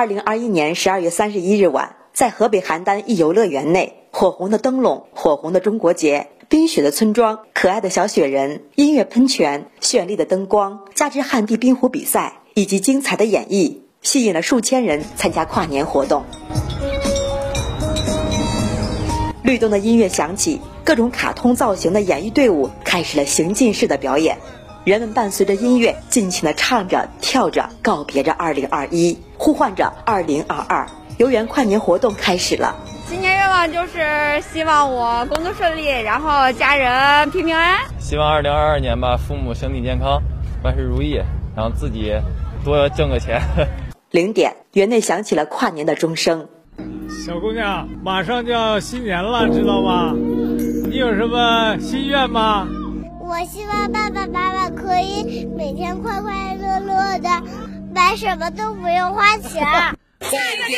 二零二一年十二月三十一日晚，在河北邯郸一游乐园内，火红的灯笼、火红的中国结、冰雪的村庄、可爱的小雪人、音乐喷泉、绚丽的灯光，加之旱地冰壶比赛以及精彩的演绎，吸引了数千人参加跨年活动。律动的音乐响起，各种卡通造型的演艺队伍开始了行进式的表演。人们伴随着音乐，尽情地唱着、跳着，告别着2021，呼唤着二零二二。游园跨年活动开始了。新年愿望就是希望我工作顺利，然后家人平平安安。希望二零二二年吧，父母身体健康，万事如意，然后自己多挣个钱。零点，园内响起了跨年的钟声。小姑娘，马上就要新年了，知道吗？你有什么心愿吗？我希望爸爸妈妈可以每天快快乐乐的，买什么都不用花钱。